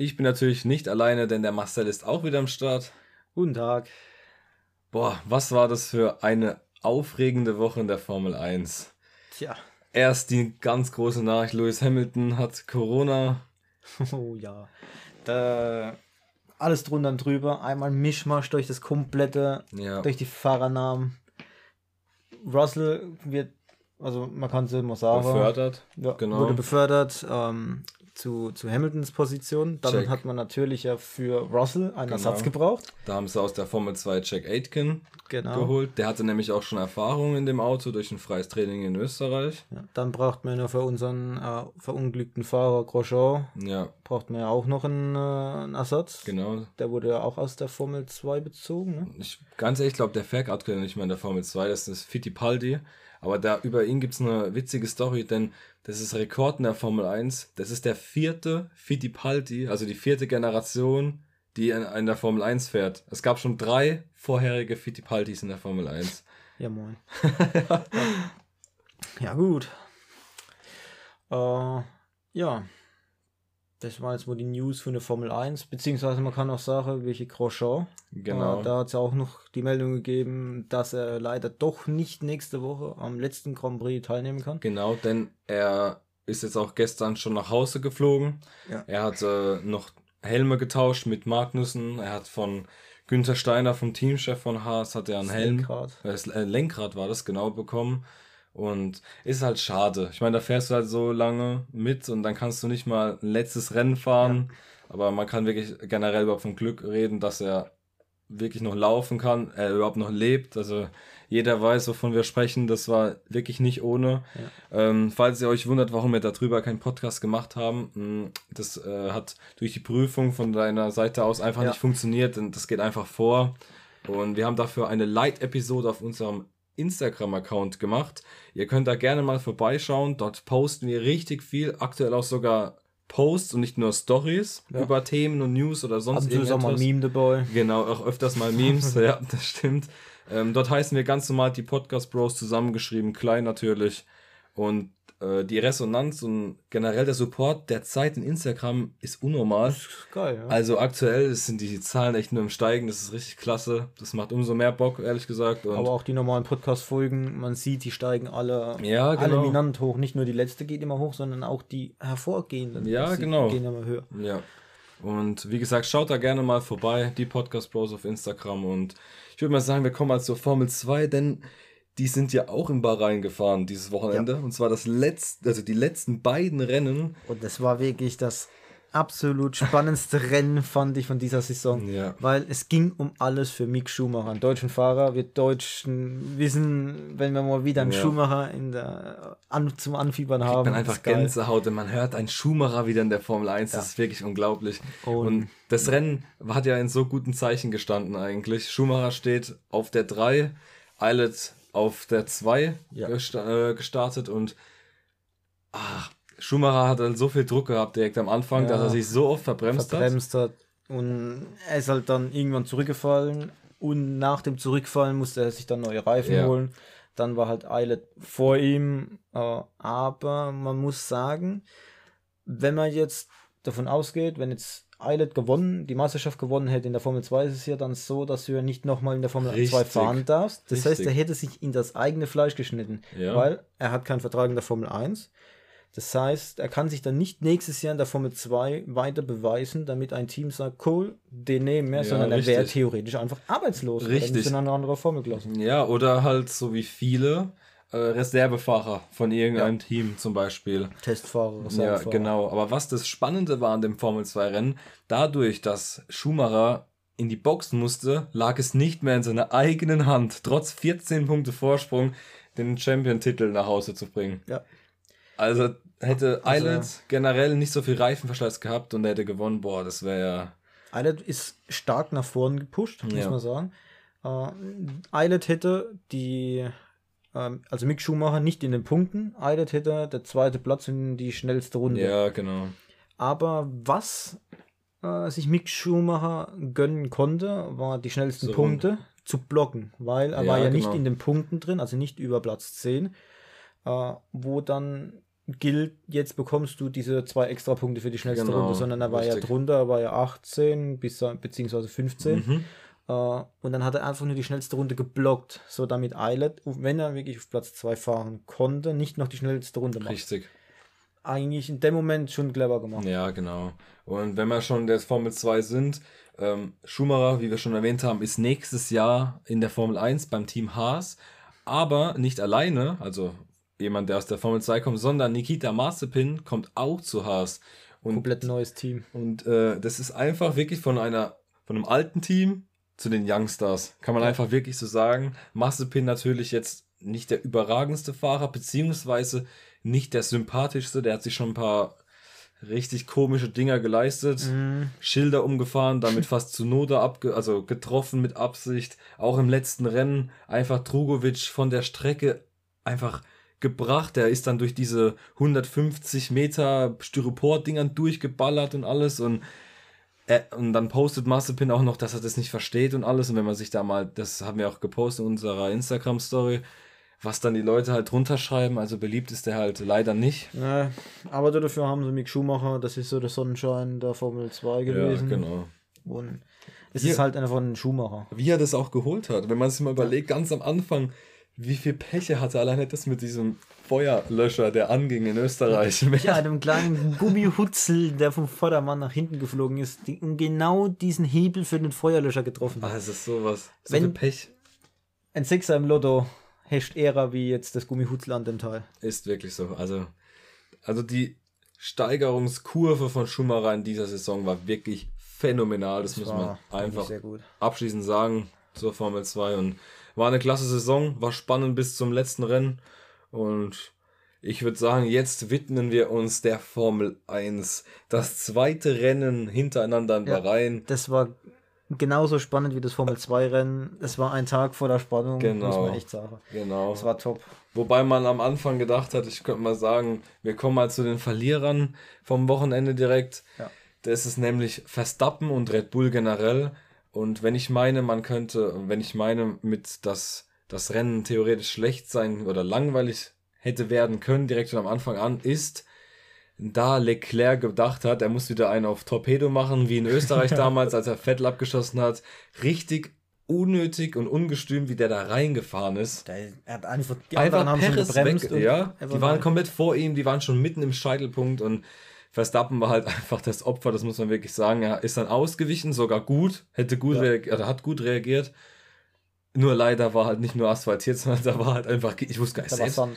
Ich bin natürlich nicht alleine, denn der Marcel ist auch wieder am Start. Guten Tag. Boah, was war das für eine aufregende Woche in der Formel 1? Tja. Erst die ganz große Nachricht, Lewis Hamilton hat Corona. Oh ja. Da, alles drunter und drüber. Einmal Mischmasch durch das komplette, Ja. durch die Fahrernamen. Russell wird, also man kann es immer sagen, Befördert. ja, genau. wurde befördert ähm, zu, zu Hamiltons Position. Dann Check. hat man natürlich ja für Russell einen Genau. Ersatz gebraucht. Da haben sie aus der Formel 2 Jack Aitken Genau. geholt. Der hatte nämlich auch schon Erfahrung in dem Auto durch ein freies Training in Österreich. Ja, dann braucht man ja für unseren äh, verunglückten Fahrer Grosjean, Ja, braucht man ja auch noch einen, äh, einen Ersatz. genau. Der wurde ja auch aus der Formel 2 bezogen. Ne? Ich, ganz ehrlich, ich glaube, der fährt aktuell nicht mehr in der Formel 2, das ist Fittipaldi. Aber da über ihn gibt's eine witzige Story, denn das ist Rekord in der Formel 1. Das ist der vierte Fittipaldi, also die vierte Generation, die in, in der Formel 1 fährt. Es gab schon drei vorherige Fittipaldis in der Formel 1. Ja, moin. ja, gut. Äh, ja. Das war jetzt wohl die News von der Formel 1, beziehungsweise man kann auch sagen, welche Grosjean. Genau. Äh, da hat es auch noch die Meldung gegeben, dass er leider doch nicht nächste Woche am letzten Grand Prix teilnehmen kann. Genau, denn er ist jetzt auch gestern schon nach Hause geflogen. Ja. Er hat äh, noch Helme getauscht mit Magnussen. Er hat von Günther Steiner, vom Teamchef von Haas, hat er einen Das Helm. Lenkrad. Das Lenkrad war das genau bekommen. Und ist halt schade. Ich meine, da fährst du halt so lange mit und dann kannst du nicht mal ein letztes Rennen fahren. Aber man kann wirklich generell überhaupt vom Glück reden, dass er wirklich noch laufen kann, er überhaupt noch lebt. Also jeder weiß, wovon wir sprechen. Das war wirklich nicht ohne. Ähm, falls ihr euch wundert, warum wir darüber keinen Podcast gemacht haben, mh, das äh, hat durch die Prüfung von deiner Seite aus einfach Ja. nicht funktioniert und das geht einfach vor. Und wir haben dafür eine Light-Episode auf unserem Instagram-Account gemacht. Ihr könnt da gerne mal vorbeischauen. Dort posten wir richtig viel, aktuell auch sogar Posts und nicht nur Stories Ja. über Themen und News oder sonst und zu ist auch mal. Meme dabei. Genau, auch öfters mal Memes, ja, das stimmt. Ähm, dort heißen wir ganz normal die Podcast Bros zusammengeschrieben, klein natürlich. Und die Resonanz und generell der Support der Zeit in Instagram ist unnormal. Geil, ja. Also aktuell sind die Zahlen echt nur im Steigen, das ist richtig klasse. Das macht umso mehr Bock, ehrlich gesagt. Und Aber auch die normalen Podcast-Folgen, man sieht, die steigen alle, Ja, alle genau. minant hoch. Nicht nur die letzte geht immer hoch, sondern auch die hervorgehenden. Ja, genau. gehen immer höher. Ja. Und wie gesagt, schaut da gerne mal vorbei, die Podcast Bros auf Instagram. Und ich würde mal sagen, wir kommen mal zur Formel 2, denn die sind ja auch in Bahrain gefahren dieses Wochenende. Und zwar das letzte, also die letzten beiden Rennen. Und das war wirklich das absolut spannendste Rennen, fand ich, von dieser Saison. Ja. Weil es ging um alles für Mick Schumacher. Ein deutschen Fahrer wird Deutschen wissen, wenn wir mal wieder einen Ja. Schumacher in der, an, zum Anfiebern haben. Man einfach. Gänsehaut und man hört einen Schumacher wieder in der Formel 1. Das ist wirklich unglaublich. Und- Und, das Rennen hat ja in so guten Zeichen gestanden eigentlich. Schumacher steht auf der 3, Eilert auf der 2 Ja. gesta äh, gestartet und ach, Schumacher hat halt so viel Druck gehabt direkt am Anfang, Ja. dass er sich so oft verbremst, verbremst hat. Und er ist halt dann irgendwann zurückgefallen und nach dem Zurückfallen musste er sich dann neue Reifen Ja. holen. Dann war halt Eilert vor ihm. Äh, aber man muss sagen, wenn man jetzt davon ausgeht, wenn jetzt Eilert gewonnen, die Meisterschaft gewonnen hätte in der Formel 2, ist es ja dann so, dass du ja nicht nochmal in der Formel 2 Richtig. fahren darfst. Das heißt, Richtig. er hätte sich in das eigene Fleisch geschnitten, Ja. weil er hat keinen Vertrag in der Formel 1. Das heißt, er kann sich dann nicht nächstes Jahr in der Formel 2 weiter beweisen, damit ein Team sagt, cool, den nehmen wir, Ja, sondern er richtig. wäre theoretisch einfach arbeitslos. er Richtig. in eine andere Formelklasse. Ja, oder halt so wie viele äh, Reservefahrer von irgendeinem Team zum Beispiel. Testfahrer, Ja, Reservefahrer. genau. Aber was das Spannende war an dem Formel 2 Rennen, dadurch, dass Schumacher in die Box musste, lag es nicht mehr in seiner eigenen Hand, trotz 14 Punkte Vorsprung, den Champion-Titel nach Hause zu bringen. Ja. Also hätte Also- Eilert generell nicht so viel Reifenverschleiß gehabt und er hätte gewonnen, boah, das wäre ja. Eilert ist stark nach vorn gepusht, muss Ja. man sagen. Äh, Eilert hätte die, ähm, also Mick Schumacher nicht in den Punkten, Eilert hätte der zweite Platz in die schnellste Runde. Ja, genau. Aber was äh, sich Mick Schumacher gönnen konnte, war die schnellsten So Punkte zu blocken, weil er Ja, war ja nicht genau. in den Punkten drin, also nicht über Platz 10, äh, wo dann gilt, jetzt bekommst du diese zwei extra Punkte für die schnellste Genau, Runde, sondern er war ja richtig. drunter, er war ja 18 bis, beziehungsweise 15. Mhm. Äh, und dann hat er einfach nur die schnellste Runde geblockt, so damit Eilert, wenn er wirklich auf Platz 2 fahren konnte, nicht noch die schnellste Runde macht. Richtig. Eigentlich in dem Moment schon clever gemacht. Ja, genau. Und wenn wir schon in der Formel 2 sind, ähm, Schumacher, wie wir schon erwähnt haben, ist nächstes Jahr in der Formel 1 beim Team Haas, aber nicht alleine, also jemand, der aus der Formel 2 kommt, sondern Nikita Mazepin kommt auch zu Haas. Und, Komplett neues Team. und äh, das ist einfach wirklich von einer von einem alten Team zu den Youngstars. Kann man einfach wirklich so sagen. Mazepin natürlich jetzt nicht der überragendste Fahrer, beziehungsweise nicht der sympathischste. Der hat sich schon ein paar richtig komische Dinger geleistet. Schilder umgefahren, damit fast zu Noda abge also getroffen mit Absicht. Auch im letzten Rennen einfach Trugovic von der Strecke einfach gebracht. Er ist dann durch diese 150 Meter Styropor-Dingern durchgeballert und alles und äh, und dann postet Mazepin auch noch, dass er das nicht versteht und alles. Und wenn man sich da mal, das haben wir auch gepostet in unserer Instagram-Story, was dann die Leute halt drunter schreiben. Also beliebt ist der halt leider nicht. Ja, aber dafür haben sie Mick Schumacher, das ist so der Sonnenschein der Formel 2 gewesen. genau. Und es Hier- ist halt einfach ein Schumacher. Wie er das auch geholt hat. Wenn man sich mal überlegt, ganz am Anfang, wie viel Pech er hatte. Alleine das mit diesem Feuerlöscher, der anging in Österreich. Ja, einem kleinen Gummihutzel, der vom Vordermann nach hinten geflogen ist, die, genau diesen Hebel für den Feuerlöscher getroffen hat. Ah, es ist sowas. So Wenn- Pech Ein Sechser im Lotto herrscht eher wie jetzt das Gummihutzel an dem Teil. ist wirklich so. Also, also die Steigerungskurve von Schumacher in dieser Saison war wirklich phänomenal. Das, muss man einfach sehr gut. abschließend sagen zur Formel 2 und war eine klasse Saison, war spannend bis zum letzten Rennen und ich würde sagen, jetzt widmen wir uns der Formel 1. Das zweite Rennen hintereinander in Ja. Bahrain. Das war genauso spannend wie das Formel 2 Rennen. Es war ein Tag voller Spannung, muss Genau. man echt sagen. Genau. Es war top. Wobei man am Anfang gedacht hat, ich könnte mal sagen, wir kommen mal zu den Verlierern vom Wochenende direkt. Ja. Das ist nämlich Verstappen und Red Bull generell. Und wenn ich meine, man könnte, wenn ich meine, mit dass das Rennen theoretisch schlecht sein oder langweilig hätte werden können, direkt von am Anfang an, ist, da Leclerc gedacht hat, er muss wieder einen auf Torpedo machen, wie in Österreich damals, als er Vettel abgeschossen hat. Richtig unnötig und ungestüm, wie der da reingefahren ist. Der, er hat einfach, die Einfach haben schon Perez gebremst. weg, ja. Die war waren komplett vor ihm, die waren schon mitten im Scheitelpunkt und Verstappen war halt einfach das Opfer, das muss man wirklich sagen. Er ist dann ausgewichen, sogar gut, hätte gut Ja. reagiert, oder hat gut reagiert. Nur leider war halt nicht nur asphaltiert, sondern da war halt einfach, ich wusste gar nicht Da war selbst. Sand.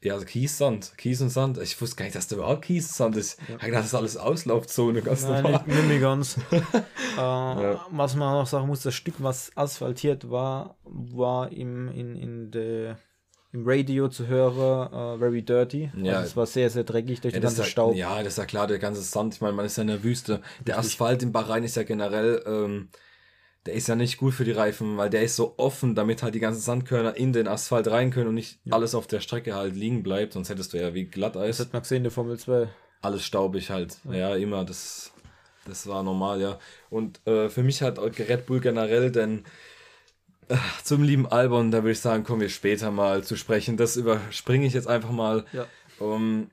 Ja, also Kies, Sand, Kies und Sand. Ich wusste gar nicht, dass da überhaupt Kies und Sand ist. Ich hab gedacht, das ist alles Auslaufzone, ganz Nein, normal. nicht, nicht ganz. äh, Was man auch sagen muss, das Stück, was asphaltiert war, war im, in, in de, im Radio zu hören, äh, very dirty. Ja. Also es war sehr, sehr dreckig durch Ja, den ganzen ja, Staub. ja, das ist ja klar, der ganze Sand. Ich meine, man ist ja in der Wüste. Der Asphalt in Bahrain ist ja generell, ähm, der ist ja nicht gut für die Reifen, weil der ist so offen, damit halt die ganzen Sandkörner in den Asphalt rein können und nicht alles auf der Strecke halt liegen bleibt. Sonst hättest du ja wie Das Glatteis. hat man gesehen, in der Formel 2. Alles staubig halt. Ja, immer. Das, das war normal, ja. Und äh, für mich hat Red Bull generell, denn äh, zum lieben Albon, da würde ich sagen, kommen wir später mal zu sprechen. Das überspringe ich jetzt einfach mal. Ja. Um,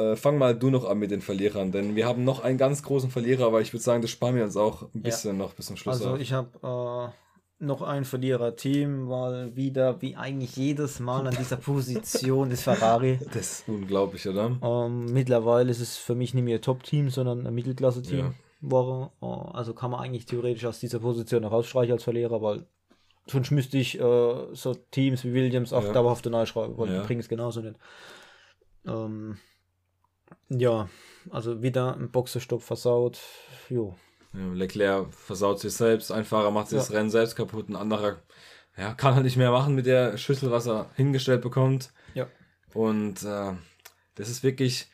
äh, fang mal du noch an mit den Verlierern, denn wir haben noch einen ganz großen Verlierer, aber ich würde sagen, das sparen wir uns auch ein bisschen noch bis zum Schluss. Also auf. ich habe noch ein Verlierer-Team, weil wieder, wie eigentlich jedes Mal an dieser Position ist Ferrari. Das ist unglaublich, oder? Ähm, mittlerweile ist es für mich nicht mehr Top-Team, sondern ein Mittelklasse-Team. Ja. War, äh, also kann man eigentlich theoretisch aus dieser Position noch rausstreichen als Verlierer, weil sonst müsste ich äh, so Teams wie Williams auch ja. dauerhaft neu schreiben, weil ja. die bringen es genauso nicht. Ähm, ja, also wieder ein Boxerstopp versaut. Jo. Ja, Leclerc versaut sich selbst, ein Fahrer macht sich ja. das Rennen selbst kaputt, ein anderer ja, kann halt nicht mehr machen mit der Schüssel, was er hingestellt bekommt. Ja. Und äh, das ist wirklich,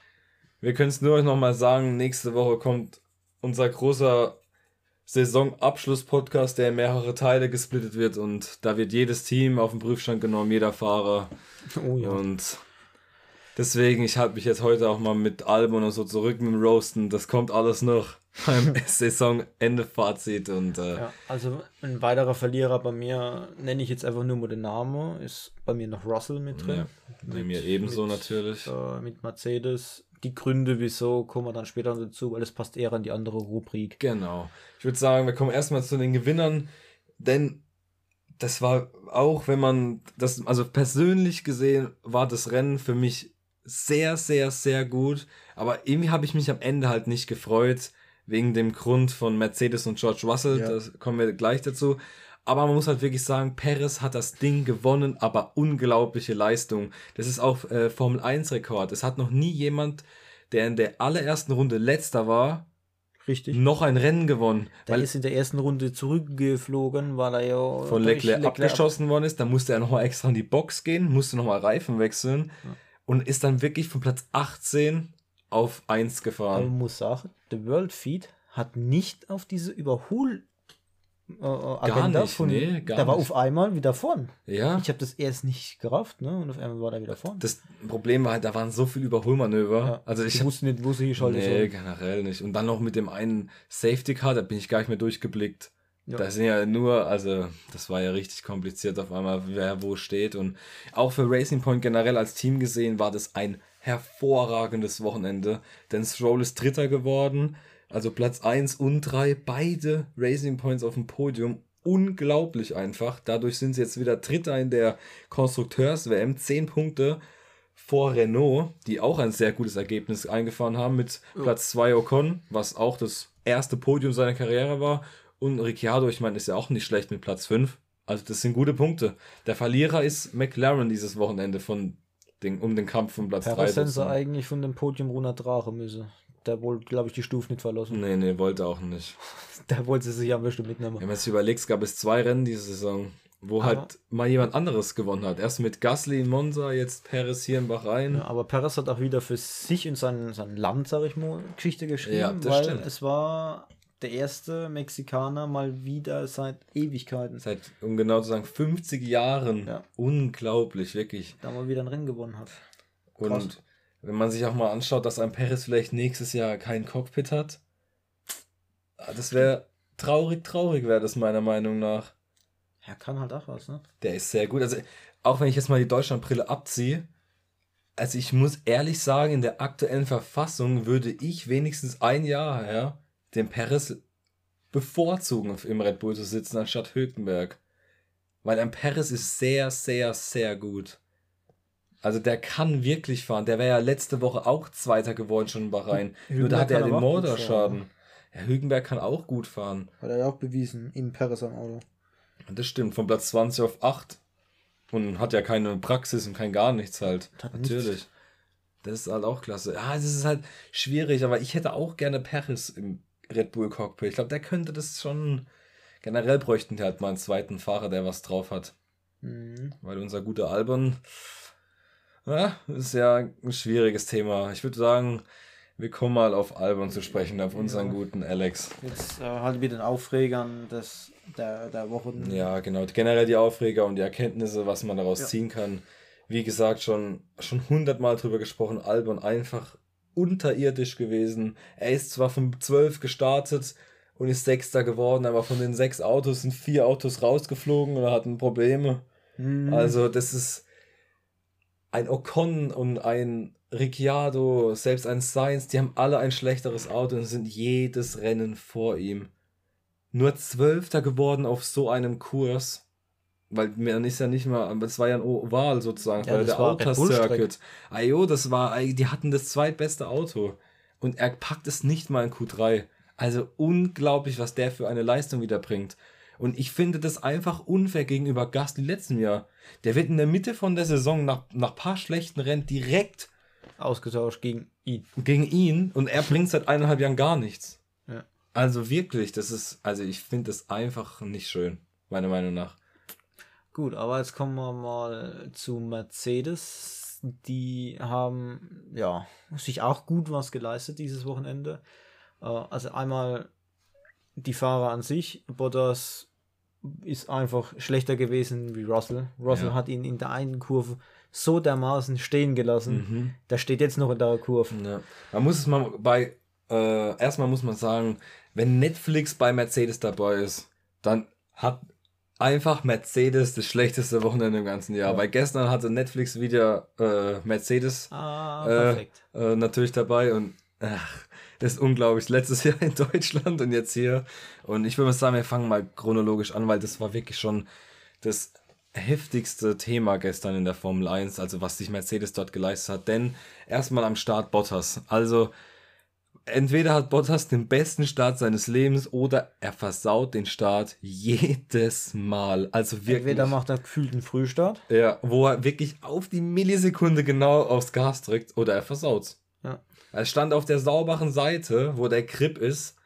wir können es nur noch mal sagen, nächste Woche kommt unser großer Saisonabschluss-Podcast, der in mehrere Teile gesplittet wird und da wird jedes Team auf den Prüfstand genommen, jeder Fahrer. Oh ja. Und deswegen, ich halte mich jetzt heute auch mal mit Album und so zurück mit dem Roasten. Das kommt alles noch beim Saisonende-Fazit. Und, äh, ja, also ein weiterer Verlierer bei mir, nenne ich jetzt einfach nur mal den Namen, ist bei mir noch Russell mit drin. Ja, bei mir ebenso mit, natürlich. Äh, mit Mercedes die Gründe, wieso, kommen wir dann später dazu, weil es passt eher an die andere Rubrik. Genau. Ich würde sagen, wir kommen erstmal zu den Gewinnern, denn das war auch, wenn man das, also persönlich gesehen, war das Rennen für mich sehr, sehr, sehr gut. Aber irgendwie habe ich mich am Ende halt nicht gefreut, wegen dem Grund von Mercedes und George Russell. Ja. Das kommen wir gleich dazu. Aber man muss halt wirklich sagen, Perez hat das Ding gewonnen, aber unglaubliche Leistung. Das ist auch äh, Formel 1 Rekord. Es hat noch nie jemand, der in der allerersten Runde letzter war, Richtig. noch ein Rennen gewonnen. Der ist in der ersten Runde zurückgeflogen, weil er ja von Leclerc, Leclerc abgeschossen worden ist. Da musste er nochmal extra in die Box gehen, musste nochmal Reifen wechseln ja. Und ist dann wirklich von Platz 18 auf 1 gefahren. Man muss sagen, der World Feed hat nicht auf diese Überhol äh, Agenda gar nicht, von, nee, der war auf einmal wieder vorn. Ja. Ich habe das erst nicht gerafft, ne? Und auf einmal war er wieder vorn. Das Problem war halt, da waren so viele Überholmanöver. Ja. Also ich wusste nicht, wo sie geschaltet Nee, soll. generell nicht. Und dann noch mit dem einen Safety Car, da bin ich gar nicht mehr durchgeblickt. Ja. Da sind ja nur, also das war ja richtig kompliziert auf einmal, wer wo steht. Und auch für Racing Point generell als Team gesehen war das ein hervorragendes Wochenende. Denn Stroll ist Dritter geworden. Also Platz 1 und 3, beide Racing Points auf dem Podium. Unglaublich einfach. Dadurch sind sie jetzt wieder Dritter in der Konstrukteurs-WM. 10 Punkte vor Renault, die auch ein sehr gutes Ergebnis eingefahren haben mit Platz 2 Ocon, was auch das erste Podium seiner Karriere war. Und Ricciardo, ich meine, ist ja auch nicht schlecht mit Platz 5. Also das sind gute Punkte. Der Verlierer ist McLaren dieses Wochenende von den, um den Kampf von Platz 3. Da sie eigentlich von dem Podium runter Drache müsse der wollte, glaube ich, die Stufe nicht verlassen. Nee, nee, wollte auch nicht. der wollte sie sich am besten mitnehmen. Wenn man sich überlegt, gab es zwei Rennen diese Saison, wo aber halt mal jemand anderes gewonnen hat. Erst mit Gasly in Monza, jetzt Perez hier in Bahrain. Ja, aber Perez hat auch wieder für sich und sein, sein Land, sag ich mal, Geschichte geschrieben, ja, weil stimmt. es war der erste Mexikaner mal wieder seit Ewigkeiten. Seit, um genau zu sagen, 50 Jahren. Ja. Unglaublich, wirklich. Da mal wieder ein Rennen gewonnen hat. Krass. Und wenn man sich auch mal anschaut, dass ein Paris vielleicht nächstes Jahr kein Cockpit hat, das wäre traurig, traurig wäre das meiner Meinung nach. Er kann halt auch was, ne? Der ist sehr gut. Also, auch wenn ich jetzt mal die Deutschlandbrille abziehe, also ich muss ehrlich sagen, in der aktuellen Verfassung würde ich wenigstens ein Jahr, ja, den Paris bevorzugen, im Red Bull zu sitzen, anstatt Hülkenberg. Weil ein Paris ist sehr, sehr, sehr gut. Also der kann wirklich fahren. Der wäre ja letzte Woche auch Zweiter geworden schon in Bahrain. Hülkenberg Nur da hat er den Motorschaden. Ja, Hülkenberg kann auch gut fahren. Hat er ja auch bewiesen, in Paris am Auto. Das stimmt, von Platz 20 auf 8. Und hat ja keine Praxis und kein gar nichts halt. Natürlich. Nichts. Das ist halt auch klasse. Ja, es ist halt schwierig, aber ich hätte auch gerne Paris im Red Bull Cockpit. Ich glaube, der könnte das schon. Generell bräuchten die halt mal einen zweiten Fahrer, der was drauf hat. Mhm. Weil unser guter Albon ja, ist ja ein schwieriges Thema. Ich würde sagen, wir kommen mal auf Albon zu sprechen, auf unseren ja. guten Alex. Jetzt äh, halt mit den Aufregern des, der, der Woche. Ja, genau. Generell die Aufreger und die Erkenntnisse, was man daraus ja. ziehen kann. Wie gesagt, schon, schon hundertmal drüber gesprochen. Albon einfach unterirdisch gewesen. Er ist zwar von zwölf gestartet und ist Sechster geworden, aber von den sechs Autos sind vier Autos rausgeflogen oder hatten Probleme. Mhm. Also, das ist ein Ocon und ein Ricciardo, selbst ein Sainz, die haben alle ein schlechteres Auto und sind jedes Rennen vor ihm. nur Zwölfter geworden auf so einem Kurs. Weil man ist ja nicht mal, es war ja ein Oval sozusagen, Ja, weil das der Outer. Circuit. Ayo, das war, die hatten das zweitbeste Auto. Und er packt es nicht mal in Q3. Also unglaublich, was der für eine Leistung wieder bringt. Und ich finde das einfach unfair gegenüber Gasly letzten Jahr. Der wird in der Mitte von der Saison nach, nach paar schlechten Rennen direkt Ausgetauscht gegen ihn. gegen ihn und er bringt seit eineinhalb Jahren gar nichts. Ja. Also wirklich, das ist, also ich finde das einfach nicht schön, meiner Meinung nach. Gut, aber jetzt kommen wir mal zu Mercedes. Die haben ja sich auch gut was geleistet dieses Wochenende. Äh, Also einmal die Fahrer an sich. Bottas ist einfach schlechter gewesen wie Russell. Russell Ja. hat ihn in der einen Kurve so dermaßen stehen gelassen. Der steht jetzt noch in der Kurve. Ja. Man muss es mal bei, äh, erstmal muss man sagen, wenn Netflix bei Mercedes dabei ist, dann hat einfach Mercedes das schlechteste Wochenende im ganzen Jahr. Weil gestern hatte Netflix wieder äh, Mercedes Ah, äh, äh, natürlich dabei und ach, das ist unglaublich. Letztes Jahr in Deutschland und jetzt hier. Und ich würde mal sagen, wir fangen mal chronologisch an, weil das war wirklich schon das heftigste Thema gestern in der Formel 1, also was sich Mercedes dort geleistet hat. Denn erstmal am Start Bottas. Also entweder hat Bottas den besten Start seines Lebens oder er versaut den Start jedes Mal. Also wirklich. Entweder macht er gefühlt einen Frühstart. Ja, wo er wirklich auf die Millisekunde genau aufs Gas drückt oder er versaut's. Ja. Er stand auf der sauberen Seite, wo der Grip ist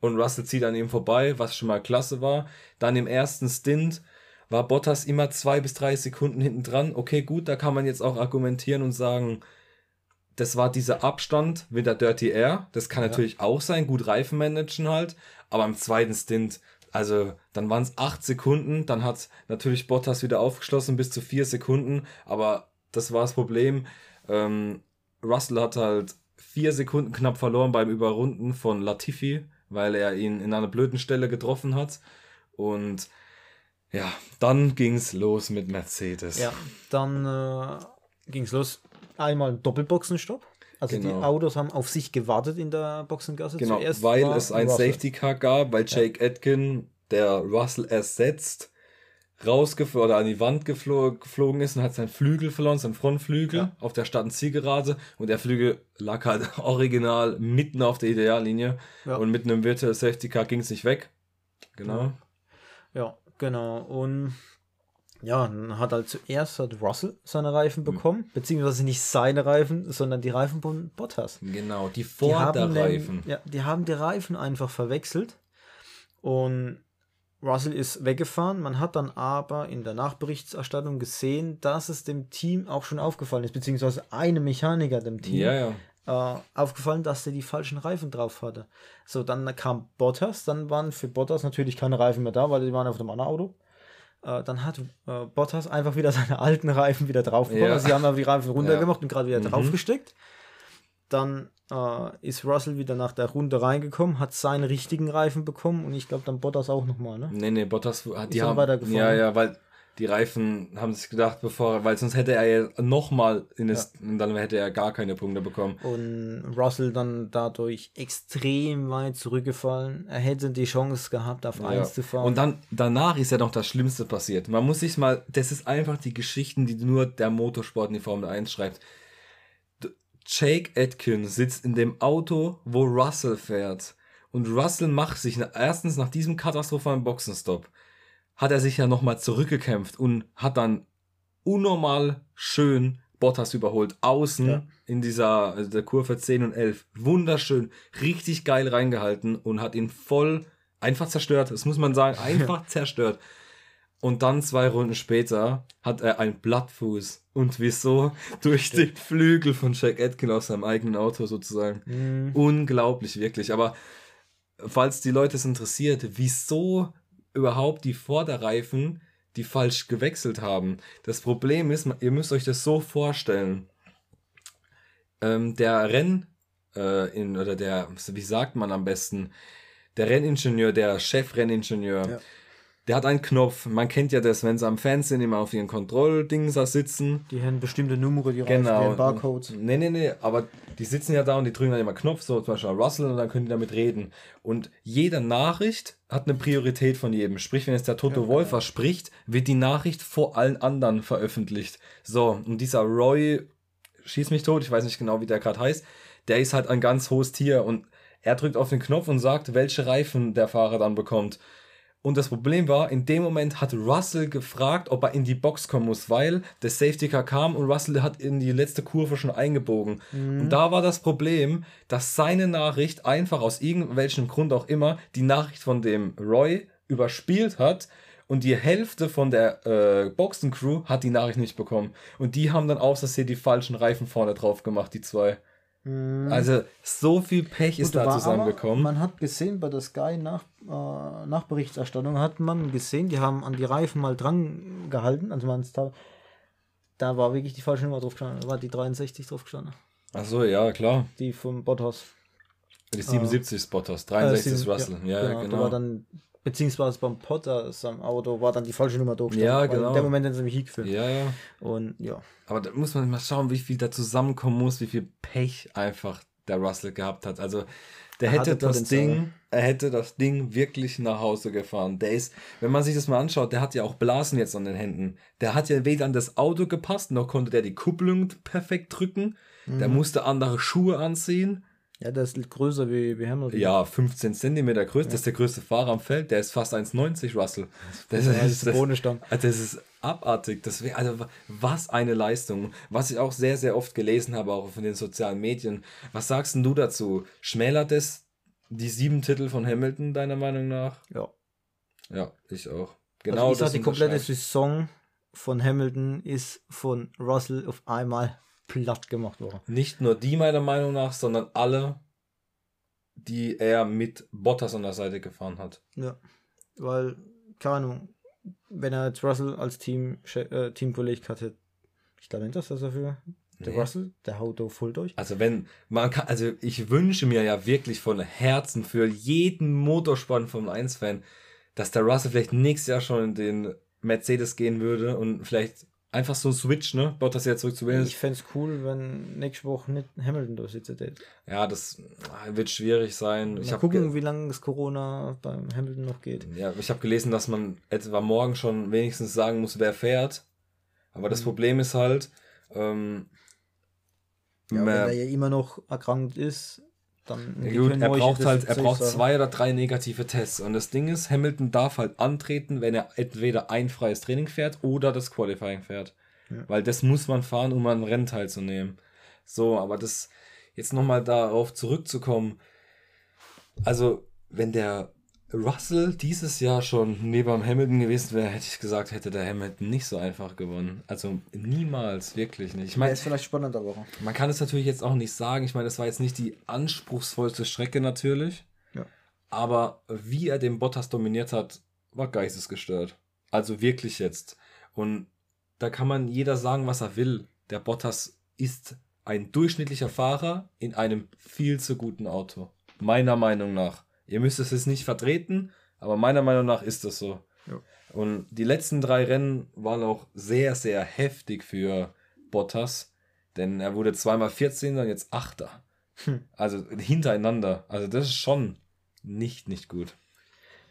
und Russell zieht an ihm vorbei, was schon mal klasse war. Dann im ersten Stint war Bottas immer zwei bis drei Sekunden hinten dran. Okay, gut, da kann man jetzt auch argumentieren und sagen, das war dieser Abstand mit der Dirty Air. Das kann natürlich auch sein, gut Reifen managen halt. Aber im zweiten Stint, also dann waren es acht Sekunden. Dann hat natürlich Bottas wieder aufgeschlossen bis zu vier Sekunden. Aber das war das Problem. Ähm, Russell hat halt vier Sekunden knapp verloren beim Überrunden von Latifi, weil er ihn in einer blöden Stelle getroffen hat. Und ja, dann ging's los mit Mercedes. Ja, dann äh, ging es los. Einmal ein Doppelboxenstopp. Also Genau. die Autos haben auf sich gewartet in der Boxengasse. Genau, Zuerst weil es ein Russell. Safety Car gab, weil Jake Atkin, der Russell ersetzt, rausgeflogen oder an die Wand geflo geflogen ist und hat seinen Flügel verloren, seinen Frontflügel Ja. auf der Start- und Zielgerade und der Flügel lag halt original mitten auf der Ideallinie Ja. und mit einem Virtual Safety Car ging es nicht weg. Genau. Ja, genau. Und ja, dann hat halt zuerst hat Russell seine Reifen Hm. bekommen, beziehungsweise nicht seine Reifen, sondern die Reifen von Bottas. Genau, die Vorderreifen. ja, die haben die Reifen einfach verwechselt und Russell ist weggefahren. Man hat dann aber in der Nachberichterstattung gesehen, dass es dem Team auch schon aufgefallen ist, beziehungsweise einem Mechaniker dem Team Ja, ja. äh, aufgefallen, dass der die falschen Reifen drauf hatte. So, dann kam Bottas, dann waren für Bottas natürlich keine Reifen mehr da, weil die waren auf dem anderen Auto. Äh, dann hat äh, Bottas einfach wieder seine alten Reifen wieder drauf bekommen. Ja. Also sie haben aber die Reifen runtergemacht Ja. und gerade wieder Mhm. draufgesteckt. Dann äh, ist Russell wieder nach der Runde reingekommen, hat seine richtigen Reifen bekommen und ich glaube dann Bottas auch nochmal, ne? Nee, nee, Bottas hat die Ist haben? Ja, ja, weil die Reifen haben sich gedacht, bevor weil sonst hätte er ja nochmal in das und dann hätte er gar keine Punkte bekommen. Und Russell dann dadurch extrem weit zurückgefallen. Er hätte die Chance gehabt, auf Ja. 1 zu fahren. Und dann danach ist ja noch das Schlimmste passiert. Man muss sich mal, das ist einfach die Geschichten, die nur der Motorsport in die Formel 1 schreibt. Jake Atkins sitzt in dem Auto, wo Russell fährt. Und Russell macht sich erstens nach diesem katastrophalen Boxenstopp hat er sich ja nochmal zurückgekämpft und hat dann unnormal schön Bottas überholt. Außen Ja. in dieser also der Kurve 10 und 11. Wunderschön, richtig geil reingehalten und hat ihn voll einfach zerstört. Das muss man sagen, einfach zerstört. Und dann zwei Runden später hat er einen Blattfuß. Und wieso? Durch den Flügel von Jack Atkin aus seinem eigenen Auto sozusagen. Mhm. Unglaublich, wirklich. Aber falls die Leute es interessiert, wieso überhaupt die Vorderreifen die falsch gewechselt haben? Das Problem ist, ihr müsst euch das so vorstellen. Ähm, der Renn, äh, in, oder der, wie sagt man am besten, der Renningenieur, der Chefrenningenieur, Ja. Der hat einen Knopf. Man kennt ja das, wenn sie am Fernsehen immer auf ihren Kontrolldings da sitzen. Die haben bestimmte Nummern, die Genau. Haben Barcodes. Nee, nee, nee, aber die sitzen ja da und die drücken dann immer Knopf, so zum Beispiel Russell, und dann können die damit reden. Und jede Nachricht hat eine Priorität von jedem. Sprich, wenn jetzt der Toto Wolf was spricht, wird die Nachricht vor allen anderen veröffentlicht. So, und dieser Roy, schieß mich tot, ich weiß nicht genau, wie der gerade heißt, der ist halt ein ganz hohes Tier und er drückt auf den Knopf und sagt, welche Reifen der Fahrer dann bekommt. Und das Problem war, in dem Moment hat Russell gefragt, ob er in die Box kommen muss, weil der Safety Car kam und Russell hat in die letzte Kurve schon eingebogen. Und da war das Problem, dass seine Nachricht einfach aus irgendwelchem Grund auch immer die Nachricht von dem Roy überspielt hat und die Hälfte von der äh, Boxencrew hat die Nachricht nicht bekommen. Und die haben dann aus Versehen die falschen Reifen vorne drauf gemacht, die zwei. Also so viel Pech ist Mhm. Gut, da war zusammengekommen. Aber, man hat gesehen, bei der Sky nach, äh, Nachberichterstattung hat man gesehen, die haben an die Reifen mal dran gehalten. Also man da, da war wirklich die falsche Nummer drauf gestanden. Da war die 63 drauf gestanden. Ach so, ja, klar. Die vom Bottas. Die 77 Spotters, Äh, 63 ist sieben- Russell. Ja, genau. genau. Da war dann, beziehungsweise beim Potters am Auto war dann die falsche Nummer drauf Ja, genau. In dem Moment haben sie mich ja, ja. Und ja. Aber da muss man mal schauen, wie viel da zusammenkommen muss, wie viel Pech einfach der Russell gehabt hat. Also der Er hätte das. Ding, er hätte das Ding wirklich nach Hause gefahren. Der ist, wenn man sich das mal anschaut, der hat ja auch Blasen jetzt an den Händen. Der hat ja weder an das Auto gepasst, noch konnte der die Kupplung perfekt drücken. Der Mhm. musste andere Schuhe anziehen. Ja, der ist größer wie, wie Hamilton. Ja, 15 Zentimeter größer. Das ist der größte Fahrer am Feld. Der ist fast 1,90 Russell. Das Ja, das ist Bohnenstamm. also das ist abartig. Das wär, also wa- was eine Leistung. Was ich auch sehr, sehr oft gelesen habe, auch in den sozialen Medien. Was sagst du dazu? Schmälert es die sieben Titel von Hamilton, deiner Meinung nach? Ja. Ja, ich auch. Genau also ich sag, das die komplette. Saison von Hamilton ist von Russell auf einmal platt gemacht worden. Nicht nur die, meiner Meinung nach, sondern alle, die er mit Bottas an der Seite gefahren hat. Ja. Weil, keine Ahnung, wenn er jetzt Russell als Team, äh, Teamkolleg hatte, ich glaube nicht, dass das dafür. Der Nee. Russell, der haut da voll durch. Also wenn man kann, also ich wünsche mir ja wirklich von Herzen für jeden Motorsport Formel 1 Fan, dass der Russell vielleicht nächstes Jahr schon in den Mercedes gehen würde und vielleicht einfach so ein Switch, ne? Bottas ja zurück zu Williams. Ich fände es cool, wenn nächste Woche nicht Hamilton da sitzt. Mal Ja, das ah, wird schwierig sein. Ich habe gucken, wie lange das Corona beim Hamilton noch geht. ja, ich habe gelesen, dass man etwa morgen schon wenigstens sagen muss, wer fährt. Aber Mhm. das Problem ist halt, ähm, Ja, wenn er ja immer noch erkrankt ist, dann. Ja, gut, er braucht halt, er braucht sagen. zwei oder drei negative Tests. Und das Ding ist, Hamilton darf halt antreten, wenn er entweder ein freies Training fährt oder das Qualifying fährt. Ja. Weil das muss man fahren, um an Rennen teilzunehmen. So, aber das, jetzt nochmal darauf zurückzukommen. Also, wenn der Russell dieses Jahr schon neben Hamilton gewesen wäre, hätte ich gesagt, hätte der Hamilton nicht so einfach gewonnen. Also niemals, wirklich nicht. Ich meine, ist vielleicht spannender Woche. man kann es natürlich jetzt auch nicht sagen. Ich meine, das war jetzt nicht die anspruchsvollste Strecke natürlich. Ja. Aber wie er den Bottas dominiert hat, war geistesgestört. Also wirklich jetzt. Und da kann man jeder sagen, was er will. Der Bottas ist ein durchschnittlicher Fahrer in einem viel zu guten Auto. Meiner Meinung nach. Ihr müsst es jetzt nicht vertreten, aber meiner Meinung nach ist das so. Ja. Und die letzten drei Rennen waren auch sehr, sehr heftig für Bottas. Denn er wurde zweimal 14 und jetzt Achter. Hm. Also hintereinander. Also das ist schon nicht, nicht gut.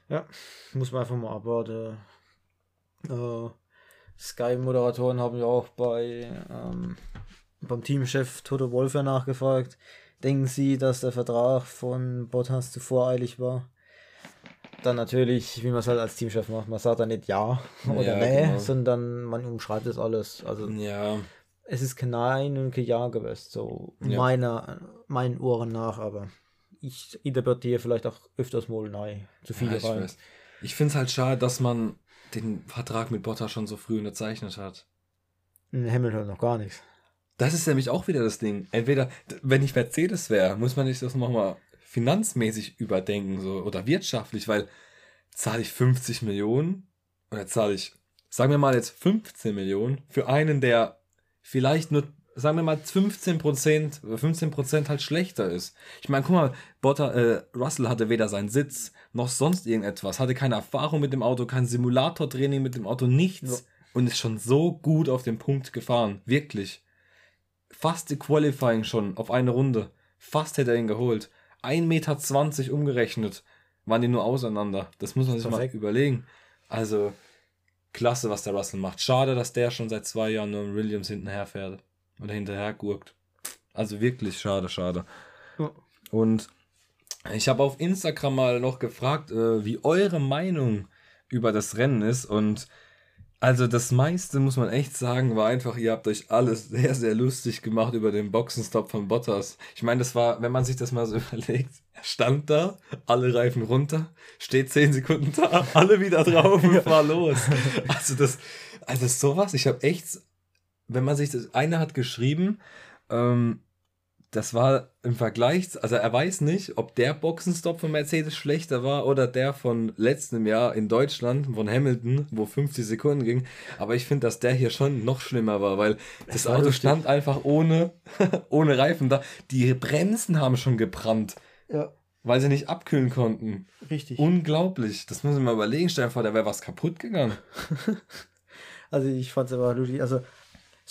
Ja, muss man einfach mal abwarten. Äh, Sky-Moderatoren haben ja auch bei ähm, beim Teamchef Toto Wolff ja nachgefragt. Denken Sie, dass der Vertrag von Bottas zu voreilig war? Dann natürlich, wie man es halt als Teamchef macht, man sagt dann nicht ja oder Ja, nee, genau. sondern man umschreibt das alles. Also Ja, es ist kein Nein und kein Ja gewesen, so Ja. meiner, meinen Ohren nach, aber ich interpretiere vielleicht auch öfters mal Nein zu ja viele ich rein. weiß. Ich finde es halt schade, dass man den Vertrag mit Bottas schon so früh unterzeichnet hat. In Hamilton noch gar nichts. Das ist nämlich auch wieder das Ding. Entweder, wenn ich Mercedes wäre, muss man sich das nochmal finanzmäßig überdenken so, oder wirtschaftlich, weil zahle ich 50 Millionen oder zahle ich, sagen wir mal jetzt 15 Millionen für einen, der vielleicht nur sagen wir mal 15%, 15% halt schlechter ist. Ich meine, guck mal, Botter, äh, Russell hatte weder seinen Sitz noch sonst irgendetwas, hatte keine Erfahrung mit dem Auto, kein Simulatortraining mit dem Auto, nichts. Ja. Und ist schon so gut auf den Punkt gefahren. Wirklich. Fast die Qualifying schon auf eine Runde. Fast hätte er ihn geholt. 1,20 Meter umgerechnet waren die nur auseinander. Das muss man sich Perfekt. mal überlegen. Also, klasse, was der Russell macht. Schade, dass der schon seit zwei Jahren nur Williams hinterher fährt. Oder hinterher gurkt. Also wirklich schade, schade. Ja. Und ich habe auf Instagram mal noch gefragt, äh, wie eure Meinung über das Rennen ist. Und also das meiste, muss man echt sagen, war einfach, ihr habt euch alles sehr, sehr lustig gemacht über den Boxenstopp von Bottas. Ich meine, das war, wenn man sich das mal so überlegt, er stand da, alle Reifen runter, steht 10 Sekunden da, alle wieder drauf und fahr los. Also das, also sowas, ich habe echt, wenn man sich das, einer hat geschrieben, ähm, das war im Vergleich, also er weiß nicht, ob der Boxenstopp von Mercedes schlechter war oder der von letztem Jahr in Deutschland von Hamilton, wo 50 Sekunden ging. Aber ich finde, dass der hier schon noch schlimmer war, weil das, das Auto stand einfach ohne, ohne Reifen da. Die Bremsen haben schon gebrannt. Ja. Weil sie nicht abkühlen konnten. Richtig. Unglaublich. Das muss ich mal überlegen. Stell dir vor, da wäre was kaputt gegangen. also ich fand es aber lustig. Also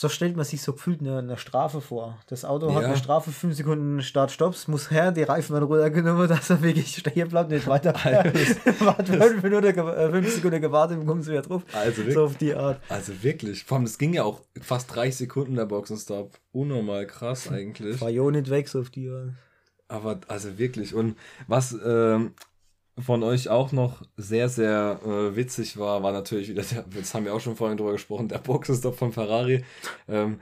so stellt man sich so gefühlt eine, eine Strafe vor. Das Auto ja. hat eine Strafe, fünf Sekunden Start-Stops, muss her, die Reifen werden runtergenommen, dass er wirklich stehen bleibt, nicht weiter. Wart fünf, Minuten, äh, fünf Sekunden gewartet und kommen sie wieder drauf. Also wirklich, so auf die Art. Also wirklich. Vor allem, das ging ja auch fast 30 Sekunden der Boxenstopp. Unnormal krass eigentlich. War ja nicht weg, so auf die Art. Aber also wirklich. Und was ähm, von euch auch noch sehr, sehr äh, witzig war, war natürlich wieder, der, das haben wir auch schon vorhin drüber gesprochen, der Boxenstopp von Ferrari. Ähm,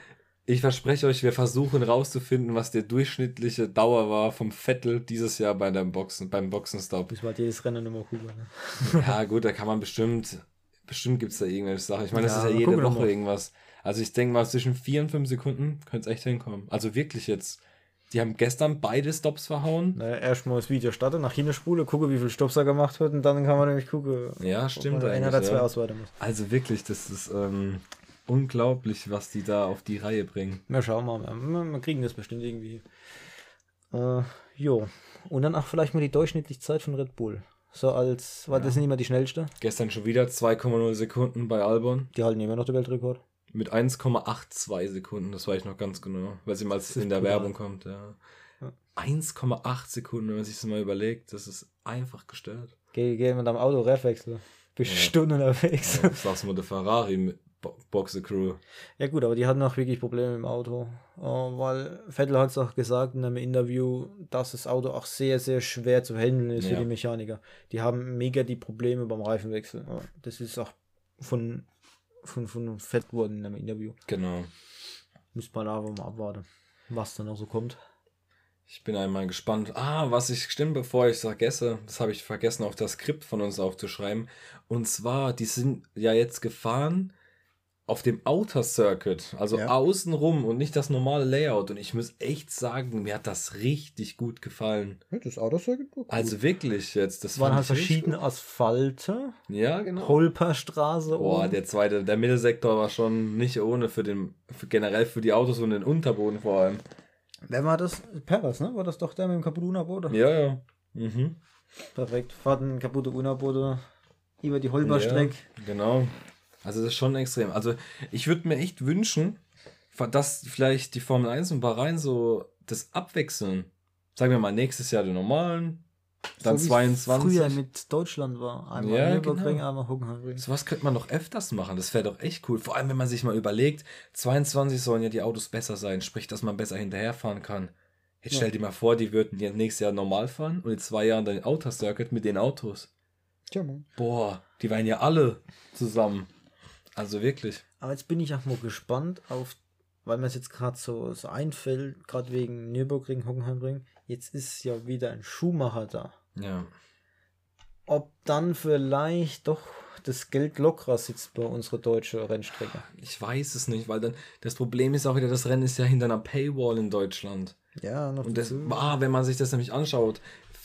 ich verspreche euch, wir versuchen rauszufinden, was der durchschnittliche Dauer war vom Vettel dieses Jahr bei dem Boxen, beim Boxenstopp. Ich wollte jedes Rennen immer gucken. Ne? ja, gut, da kann man bestimmt, bestimmt gibt es da irgendwelche Sachen. Ich meine, das ja, ist ja jede Woche irgendwas. Also ich denke mal, zwischen vier und fünf Sekunden könnte es echt hinkommen. Also wirklich jetzt die haben gestern beide Stops verhauen. Naja, erstmal das Video starten, nach hinten spule, gucke, wie viel Stops er gemacht hat und dann kann man nämlich gucken. Ja, stimmt. Einer oder zwei ja. ausweiten muss. Also wirklich, das ist ähm, unglaublich, was die da auf die Reihe bringen. Wir schauen mal. Wir, wir kriegen das bestimmt irgendwie. Äh, jo. Und dann auch vielleicht mal die durchschnittliche Zeit von Red Bull. So als, war ja. das nicht immer die schnellste? Gestern schon wieder 2,0 Sekunden bei Albon. Die halten immer noch den Weltrekord. Mit 1,82 Sekunden, das weiß ich noch ganz genau, weil sie mal in der Werbung kommt, ja. ja. 1,8 Sekunden, wenn man sich das mal überlegt, das ist einfach gestört. Geh, geh mit deinem Auto Refwechsel. Bist ja. Stunden unterwegs. Ja, sagst du mal der Ferrari mit Boxer Crew. Ja gut, aber die hatten auch wirklich Probleme im Auto. Uh, weil Vettel hat es auch gesagt in einem Interview, dass das Auto auch sehr, sehr schwer zu handeln ist ja. für die Mechaniker. Die haben mega die Probleme beim Reifenwechsel. Das ist auch von von, von Fett wurden in einem Interview. Genau. Müsste man aber mal abwarten, was dann noch so kommt. Ich bin einmal gespannt. Ah, was ich stimmt, bevor ich es vergesse, das habe ich vergessen, auf das Skript von uns aufzuschreiben. Und zwar, die sind ja jetzt gefahren auf dem Outer Circuit, also ja. außenrum und nicht das normale Layout. Und ich muss echt sagen, mir hat das richtig gut gefallen. das Outer Circuit gut. Also wirklich jetzt. Das waren halt verschiedene Asphalte. Ja, genau. Holperstraße. Boah, oben. der zweite, der Mittelsektor war schon nicht ohne für den, für generell für die Autos und den Unterboden vor allem. Wer war das? Perez, ne? War das doch der mit dem kaputten Unterboden? Ja, ja. Mhm. Perfekt. Fahrten kaputte Unterboden über die Holperstrecke. Ja, genau. Also das ist schon extrem. Also ich würde mir echt wünschen, dass vielleicht die Formel 1 und Bahrain so das abwechseln. Sagen wir mal nächstes Jahr den normalen, dann so 22. Früher mit Deutschland war. Einmal ja, Nürburgring, genau. einmal Hockenheimring. So was könnte man doch öfters machen. Das wäre doch echt cool. Vor allem, wenn man sich mal überlegt, 22 sollen ja die Autos besser sein, sprich, dass man besser hinterherfahren kann. Jetzt ja. stell dir mal vor, die würden jetzt nächstes Jahr normal fahren und in zwei Jahren dann Outer Circuit mit den Autos. Tja, Mann. Boah, die wären ja alle zusammen. Also wirklich. Aber jetzt bin ich auch mal gespannt auf, weil mir es jetzt gerade so, so einfällt, gerade wegen Nürburgring, Hockenheimring. Jetzt ist ja wieder ein Schuhmacher da. Ja. Ob dann vielleicht doch das Geld lockerer sitzt bei unserer deutschen Rennstrecke. Ich weiß es nicht, weil dann das Problem ist auch wieder, das Rennen ist ja hinter einer Paywall in Deutschland. Ja, noch Und das, ah, wenn man sich das nämlich anschaut,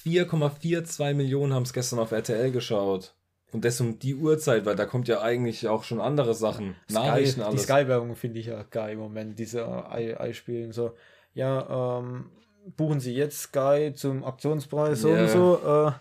4,42 Millionen haben es gestern auf RTL geschaut. Und das um die Uhrzeit, weil da kommt ja eigentlich auch schon andere Sachen, Nachrichten, Sky, die alles. Sky-Werbung finde ich ja geil im Moment, diese Ei- Eispielen. So, ja, ähm, buchen Sie jetzt Sky zum Aktionspreis so Ja. und so. Äh,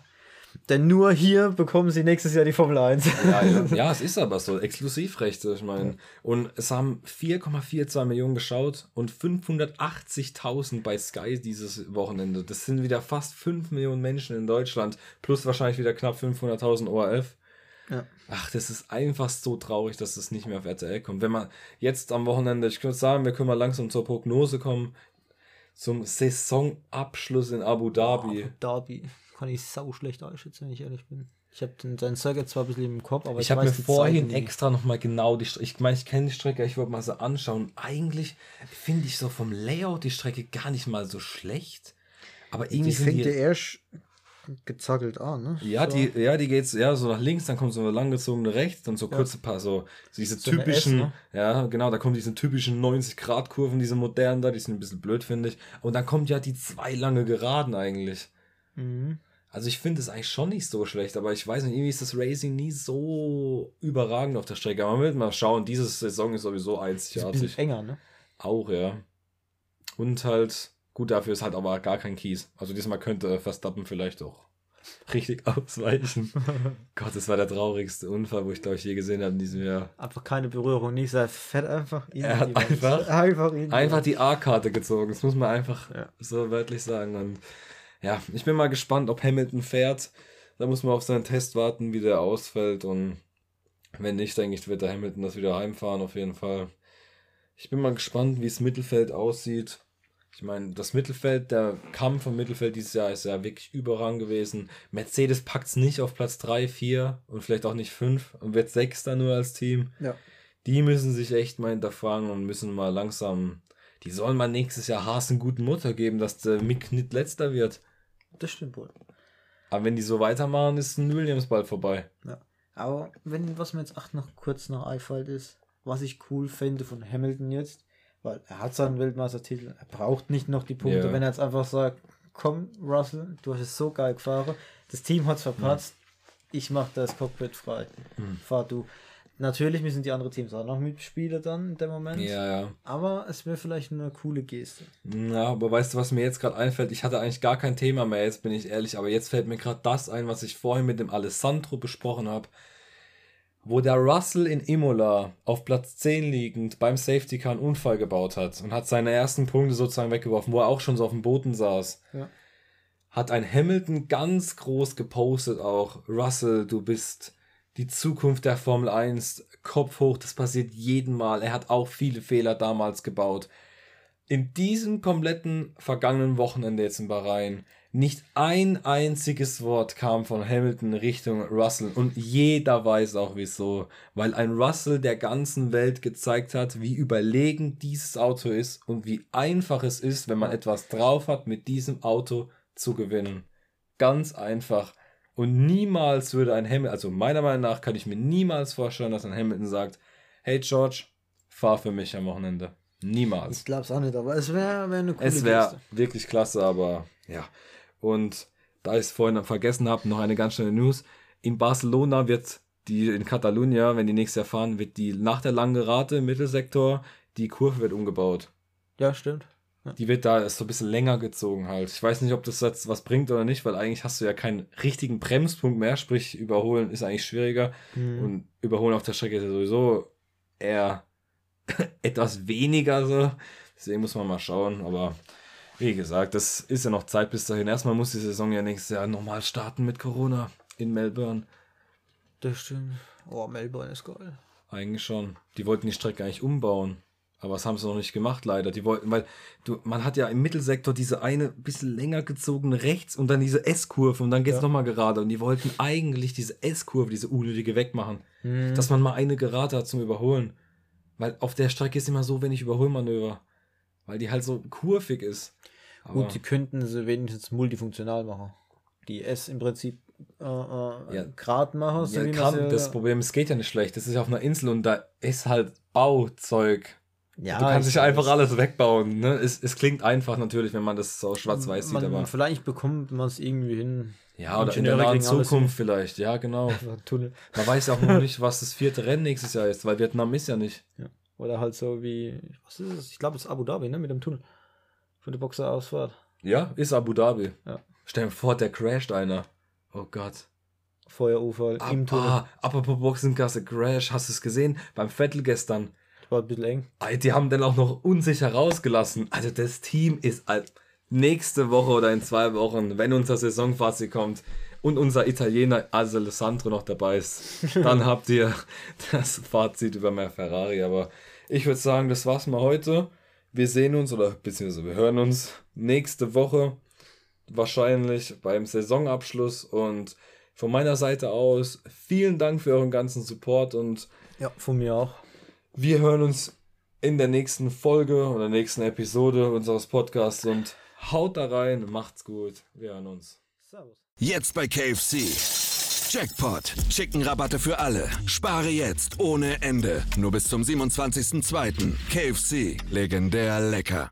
denn nur hier bekommen Sie nächstes Jahr die Formel 1. Ja, ja. ja, es ist aber so. Exklusivrechte, ich meine. Und es haben 4,42 Millionen geschaut und 580.000 bei Sky dieses Wochenende. Das sind wieder fast 5 Millionen Menschen in Deutschland. Plus wahrscheinlich wieder knapp 500.000 ORF. Ja. Ach, das ist einfach so traurig, dass es nicht mehr auf RTL kommt. Wenn man jetzt am Wochenende, ich könnte sagen, wir können mal langsam zur Prognose kommen, zum Saisonabschluss in Abu Dhabi. Derby kann ich sau schlecht einschätzen, wenn ich ehrlich bin. Ich habe den seinen Circuit zwar ein bisschen im Kopf, aber ich, Ich habe mir vorhin nicht. extra nochmal genau die Strecke, ich meine, ich kenne die Strecke, ich wollte mal so anschauen. Eigentlich finde ich so vom Layout die Strecke gar nicht mal so schlecht. Aber irgendwie Die fängt ja erst gezackelt an, ne? ja, So. die, ja, die geht's ja so nach links, dann kommt so eine langgezogene rechts, dann so kurze paar, so diese So typischen, S, ne? ja, genau, da kommen diese typischen 90-Grad-Kurven, diese modernen da, die sind ein bisschen blöd, finde ich. Und dann kommt ja die zwei lange Geraden eigentlich. Mhm. Also ich finde es eigentlich schon nicht so schlecht, aber ich weiß nicht, irgendwie ist das Racing nie so überragend auf der Strecke. Aber man wird mal schauen, diese Saison ist sowieso Ist ein bisschen einzigartig. enger, ne? Auch, ja. Und halt, gut, dafür ist halt aber gar kein Kies. Also diesmal könnte Verstappen vielleicht auch richtig ausweichen. Gott, das war der traurigste Unfall, wo ich glaube ich je gesehen habe in diesem Jahr. Einfach keine Berührung, nicht sehr fett einfach. in Er hat einfach- einfach, Einfach die A-Karte gezogen, das muss man einfach Ja. so wörtlich sagen. Und ja, ich bin mal gespannt, ob Hamilton fährt. Da muss man auf seinen Test warten, wie der ausfällt. Und wenn nicht, denke ich, wird der Hamilton das wieder heimfahren, auf jeden Fall. Ich bin mal gespannt, wie das Mittelfeld aussieht. Ich meine, das Mittelfeld, der Kampf im Mittelfeld dieses Jahr ist ja wirklich überrang gewesen. Mercedes packt es nicht auf Platz 3, 4 und vielleicht auch nicht 5 und wird Sechster nur als Team Ja. die müssen sich echt mal hinterfragen und müssen mal langsam, die sollen mal nächstes Jahr Haas einen guten Mutter geben, dass der Mick nicht letzter wird. Das stimmt wohl. Aber wenn die so weitermachen, ist ein Williams bald vorbei. Ja. Aber wenn, was mir jetzt auch noch kurz noch einfällt, ist, was ich cool fände von Hamilton jetzt, weil er hat seinen Weltmeistertitel, er braucht nicht noch die Punkte, Ja. wenn er jetzt einfach sagt, komm Russell, du hast es so geil gefahren, das Team hat es verpatzt, ich mache das Cockpit frei, Hm. fahr du. Natürlich müssen die anderen Teams auch noch mitspielen dann in dem Moment, Ja, ja. aber es wäre vielleicht eine coole Geste. Ja, aber weißt du, was mir jetzt gerade einfällt? Ich hatte eigentlich gar kein Thema mehr, jetzt bin ich ehrlich, aber jetzt fällt mir gerade das ein, was ich vorhin mit dem Alessandro besprochen habe. Wo der Russell in Imola auf Platz 10 liegend beim Safety Car einen Unfall gebaut hat und hat seine ersten Punkte sozusagen weggeworfen, wo er auch schon so auf dem Boden saß. Ja. Hat ein Hamilton ganz groß gepostet auch. Russell, du bist die Zukunft der Formel 1. Kopf hoch, das passiert jeden Mal. Er hat auch viele Fehler damals gebaut in diesem kompletten vergangenen Wochenende jetzt in Bahrain nicht ein einziges Wort kam von Hamilton Richtung Russell und jeder weiß auch wieso, weil ein Russell der ganzen Welt gezeigt hat, wie überlegen dieses Auto ist und wie einfach es ist, wenn man etwas drauf hat, mit diesem Auto zu gewinnen. Ganz einfach. Und niemals würde ein Hamilton, also meiner Meinung nach kann ich mir niemals vorstellen, dass ein Hamilton sagt, hey George, fahr für mich am Wochenende. Niemals. Ich glaube es auch nicht, aber es wäre wär eine coole Es wäre wirklich klasse, aber ja. Und da ich es vorhin vergessen habe, noch eine ganz schnelle News. In Barcelona wird die, in Catalunya, wenn die nächstes Jahr fahren, wird die nach der langen Rate im Mittelsektor, die Kurve wird umgebaut. Ja, stimmt. Die wird da ist so ein bisschen länger gezogen halt. Ich weiß nicht, ob das jetzt was bringt oder nicht, weil eigentlich hast du ja keinen richtigen Bremspunkt mehr, sprich überholen ist eigentlich schwieriger. Mhm. Und überholen auf der Strecke ist ja sowieso eher etwas weniger so. Deswegen muss man mal schauen. Aber wie gesagt, das ist ja noch Zeit bis dahin. Erstmal muss die Saison ja nächstes Jahr normal starten mit Corona in Melbourne. Das stimmt. Oh, Melbourne ist geil. Eigentlich schon. Die wollten die Strecke eigentlich umbauen. Aber das haben sie noch nicht gemacht, leider. Die wollten, weil du, man hat ja im Mittelsektor diese eine bisschen länger gezogene rechts und dann diese S-Kurve und dann geht's Ja. noch nochmal gerade. Und die wollten eigentlich diese S-Kurve, diese unnötige wegmachen. Mhm. Dass man mal eine gerade hat zum Überholen. Weil auf der Strecke ist immer so wenig Überholmanöver. Weil die halt so kurvig ist. Aber Gut, die könnten sie wenigstens multifunktional machen. Die S im Prinzip äh, äh, Ja. grad machen, so ja, kann, sie- das Problem, es geht ja nicht schlecht. Das ist ja auf einer Insel und da ist halt Bauzeug. ja, du kannst ich nicht einfach alles wegbauen. Ne? Es, es klingt einfach natürlich, wenn man das so schwarz-weiß sieht, aber Vielleicht bekommt man es irgendwie hin, Ja, oder in der nahen Zukunft vielleicht. Ja, genau. Tunnel. Man weiß ja auch noch nicht, was das vierte Rennen nächstes Jahr ist, weil Vietnam ist ja nicht. Oder halt so wie, was ist es? Ich glaube, es ist Abu Dhabi, ne? Mit dem Tunnel. Von der Boxerausfahrt. Ja, ist Abu Dhabi. Ja. Stell dir vor, der crasht einer. Oh Gott. Feuerunfall Ab, im Tunnel. ah, apropos Boxengasse, Crash, hast du es gesehen? Beim Vettel gestern. War ein bisschen eng. Die haben den auch noch unsicher rausgelassen. Also das Team ist nächste Woche oder in zwei Wochen, wenn unser Saisonfazit kommt und unser Italiener Alessandro noch dabei ist, dann habt ihr das Fazit über mehr Ferrari. Aber ich würde sagen, das war's mal heute. Wir sehen uns oder beziehungsweise wir hören uns nächste Woche wahrscheinlich beim Saisonabschluss und von meiner Seite aus vielen Dank für euren ganzen Support und Ja, von mir auch. wir hören uns in der nächsten Folge oder nächsten Episode unseres Podcasts und haut da rein, macht's gut, wir hören uns. Servus. Jetzt bei KFC. Jackpot. Chicken-Rabatte für alle. Spare jetzt ohne Ende. Nur bis zum 27.02. KFC. Legendär lecker.